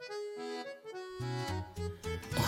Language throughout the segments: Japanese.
Música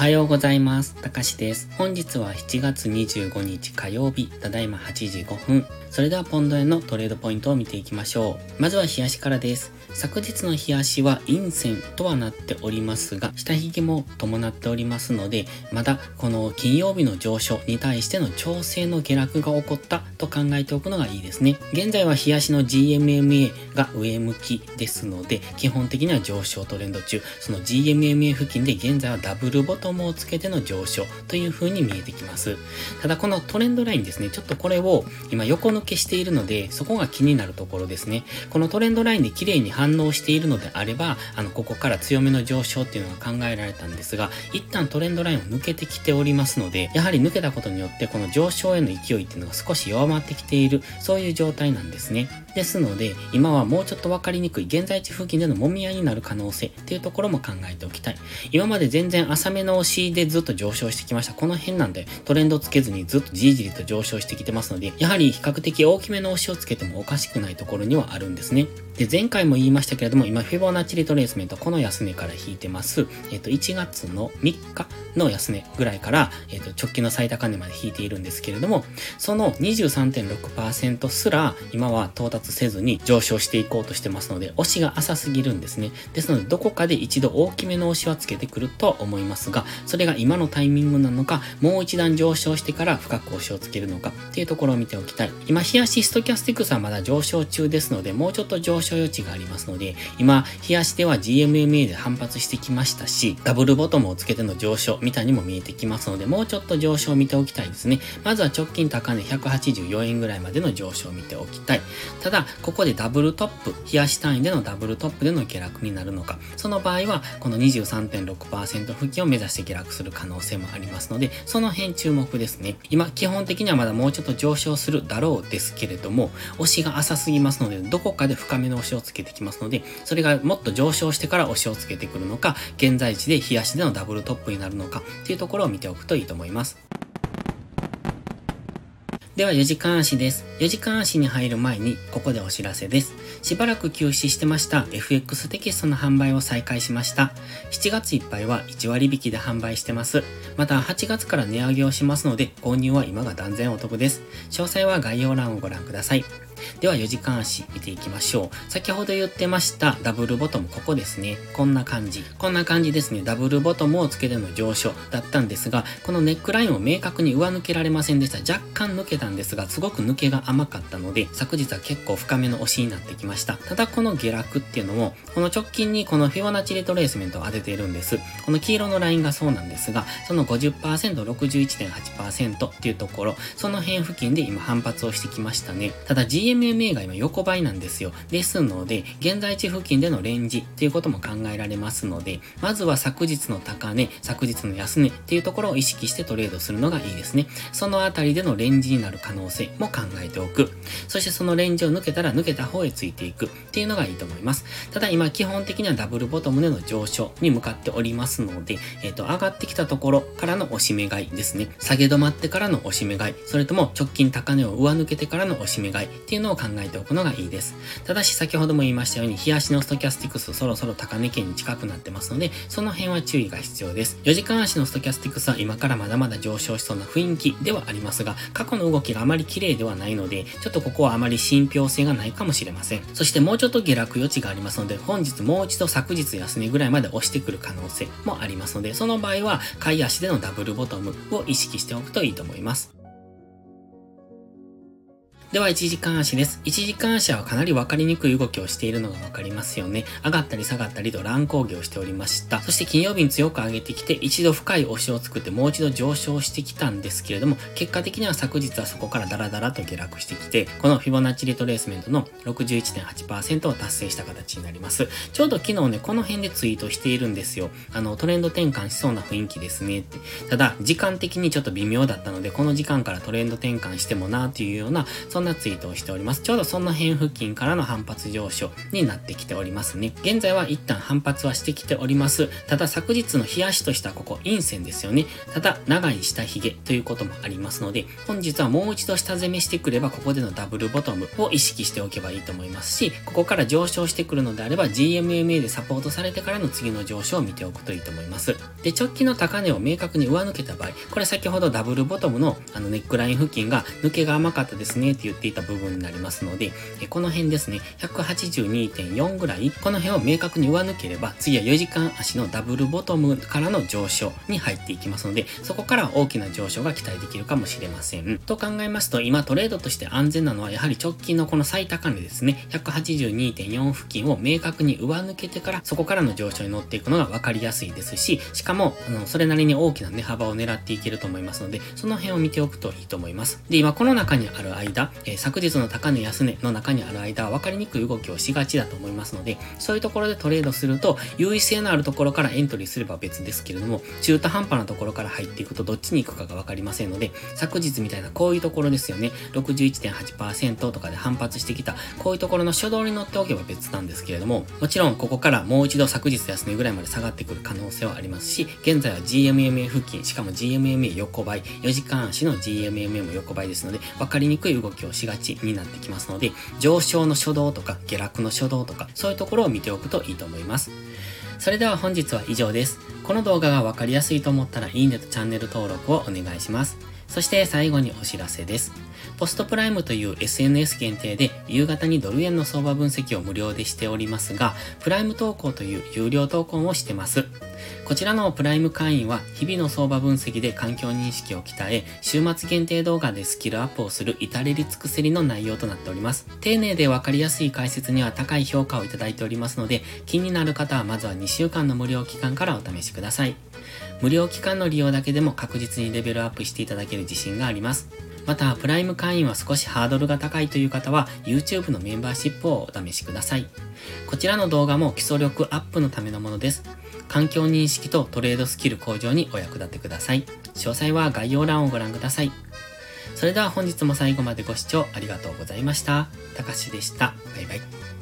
おはようございます。たかしです。本日は7月25日火曜日、ただいま8時5分。それではポンド円のトレードポイントを見ていきましょう。まずは冷やしからです。昨日の冷やしは陰線とはなっておりますが、下髭も伴っておりますので、まだこの金曜日の上昇に対しての調整の下落が起こったと考えておくのがいいですね。現在は冷やしの GMMA が上向きですので、基本的には上昇トレンド中、その GMMA 付近で現在はダブルボトムをつけての上昇という風に見えてきます。ただこのトレンドラインですね、ちょっとこれを今横抜けしているので、そこが気になるところですね。このトレンドラインで綺麗に反応しているのであれば、あの、ここから強めの上昇っていうのが考えられたんですが、一旦トレンドラインを抜けてきておりますので、やはり抜けたことによって、この上昇への勢いっていうのが少し弱まってきている、そういう状態なんですね。ですので、今はもうちょっとわかりにくい現在地付近での揉み合いになる可能性っていうところも考えておきたい。今まで全然浅めの押しでずっと上昇してきました。この辺なんでトレンドつけずにずっとじりじりと上昇してきてますので、やはり比較的大きめの押しをつけてもおかしくないところにはあるんですね。で、前回も言いましたけれども、今、フィボナッチリトレースメント、この安値から引いてます。えっ、と、1月の3日の安値ぐらいから、えっ、と、直近の最高値まで引いているんですけれども、その23.6%すら、今は到達せずに上昇していこうとしてますので、押しが浅すぎるんですね。ですので、どこかで一度大きめの押しはつけてくると思いますが、それが今のタイミングなのか、もう一段上昇してから深く押しをつけるのかっていうところを見ておきたい。今、冷やしストキャスティクスはまだ上昇中ですので、もうちょっと上昇余地がありますので、今、冷やしでは GMMA で反発してきましたし、ダブルボトムをつけての上昇みたいにも見えてきますので、もうちょっと上昇を見ておきたいですね。まずは直近高値184円ぐらいまでの上昇を見ておきたい。ただ、ここでダブルトップ、冷やし単位でのダブルトップでの下落になるのか、その場合は、この23.6%付近を目指して下落する可能性もありますので、その辺注目ですね。今、基本的にはまだもうちょっと上昇するだろうですけれども、押しが浅すぎますので、どこかで深めの押しをつけてきますので、それがもっと上昇してから押しをつけてくるのか、現在地で冷やしでのダブルトップになるのかっていうところを見ておくといいと思います。では4時間足です。4時間足に入る前にここでお知らせです。しばらく休止してました FX テキストの販売を再開しました。7月いっぱいは1割引きで販売してます。また8月から値上げをしますので購入は今が断然お得です。詳細は概要欄をご覧ください。では4時間足見ていきましょう。先ほど言ってましたダブルボトム、ここですね。こんな感じ。こんな感じですね。ダブルボトムをつけての上昇だったんですが、このネックラインを明確に上抜けられませんでした。若干抜けたんですが、すごく抜けが甘かったので、昨日は結構深めの押しになってきました。ただこの下落っていうのも、この直近にこのフィボナッチリトレースメントを当てているんです。この黄色のラインがそうなんですが、その50%、61.8%っていうところ、その辺付近で今反発をしてきましたね。ただ MMA が今横ばいなんですよ。ですので、現在地付近でのレンジっていうことも考えられますので、まずは昨日の高値、昨日の安値っていうところを意識してトレードするのがいいですね。そのあたりでのレンジになる可能性も考えておく。そしてそのレンジを抜けたら抜けた方へついていくっていうのがいいと思います。ただ今基本的にはダブルボトムでの上昇に向かっておりますので、えっ、と、上がってきたところからの押し目買いですね。下げ止まってからの押し目買い、それとも直近高値を上抜けてからの押し目買いっていうのを考えておくのがいいです。ただし先ほども言いましたように、冷やしのストキャスティクスそろそろ高値圏に近くなってますので、その辺は注意が必要です。4時間足のストキャスティクスは今からまだまだ上昇しそうな雰囲気ではありますが、過去の動きがあまり綺麗ではないので、ちょっとここはあまり信憑性がないかもしれません。そしてもうちょっと下落余地がありますので、本日もう一度昨日安値ぐらいまで押してくる可能性もありますので、その場合は買い足でのダブルボトムを意識しておくといいと思います。では、1時間足です。1時間足はかなり分かりにくい動きをしているのが分かりますよね。上がったり下がったりと乱高下をしておりました。そして金曜日に強く上げてきて、一度深い押しを作ってもう一度上昇してきたんですけれども、結果的には昨日はそこからダラダラと下落してきて、このフィボナッチリトレースメントの61.8%を達成した形になります。ちょうど昨日ね、この辺でツイートしているんですよ。あの、トレンド転換しそうな雰囲気ですねって。ただ、時間的にちょっと微妙だったので、この時間からトレンド転換してもなっていうような、そんんなツイートをしております。ちょうどその辺付近からの反発上昇になってきておりますね。現在は一旦反発はしてきております。ただ昨日の冷やしとしたここ陰線ですよね。ただ長い下髭ということもありますので、本日はもう一度下攻めしてくればここでのダブルボトムを意識しておけばいいと思いますし、ここから上昇してくるのであれば GMMA でサポートされてからの次の上昇を見ておくといいと思います。で、直近の高値を明確に上抜けた場合、これ先ほどダブルボトムのあのネックライン付近が抜けが甘かったですねっていう言っていた部分になりますので、えこの辺ですね、182.4ぐらい、この辺を明確に上抜ければ、次は4時間足のダブルボトムからの上昇に入っていきますので、そこから大きな上昇が期待できるかもしれません。と考えますと、今トレードとして安全なのは、やはり直近のこの最高値ですね、182.4付近を明確に上抜けてから、そこからの上昇に乗っていくのが分かりやすいですし、しかも、あの、それなりに大きな値幅を狙っていけると思いますので、その辺を見ておくといいと思います。で、今この中にある間、えー、昨日の高値安値の中にある間は分かりにくい動きをしがちだと思いますので、そういうところでトレードすると、優位性のあるところからエントリーすれば別ですけれども、中途半端なところから入っていくとどっちに行くかが分かりませんので、昨日みたいなこういうところですよね、61.8%とかで反発してきた、こういうところの初動に乗っておけば別なんですけれども、もちろんここからもう一度昨日安値ぐらいまで下がってくる可能性はありますし、現在は GMMA 付近、しかも GMMA 横ばい、4時間足の GMMA も横ばいですので、分かりにくい動き響しがちになってきますので、上昇の初動とか下落の初動とか、そういうところを見ておくといいと思います。それでは本日は以上です。この動画が分かりやすいと思ったらいいねとチャンネル登録をお願いします。そして最後にお知らせです。ポストプライムという SNS 限定で夕方にドル円の相場分析を無料でしておりますが、プライム投稿という有料投稿もしてます。こちらのプライム会員は日々の相場分析で環境認識を鍛え、週末限定動画でスキルアップをする至れり尽くせりの内容となっております。丁寧でわかりやすい解説には高い評価をいただいておりますので、気になる方はまずは2週間の無料期間からお試しください。無料期間の利用だけでも確実にレベルアップしていただける自信があります。また、プライム会員は少しハードルが高いという方は、YouTube のメンバーシップをお試しください。こちらの動画も基礎力アップのためのものです。環境認識とトレードスキル向上にお役立てください。詳細は概要欄をご覧ください。それでは本日も最後までご視聴ありがとうございました。たかしでした。バイバイ。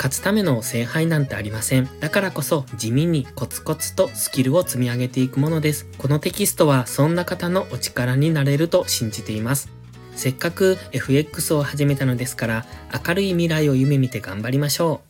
勝つための聖杯なんてありません。だからこそ地味にコツコツとスキルを積み上げていくものです。このテキストはそんな方のお力になれると信じています。せっかく FX を始めたのですから、明るい未来を夢見て頑張りましょう。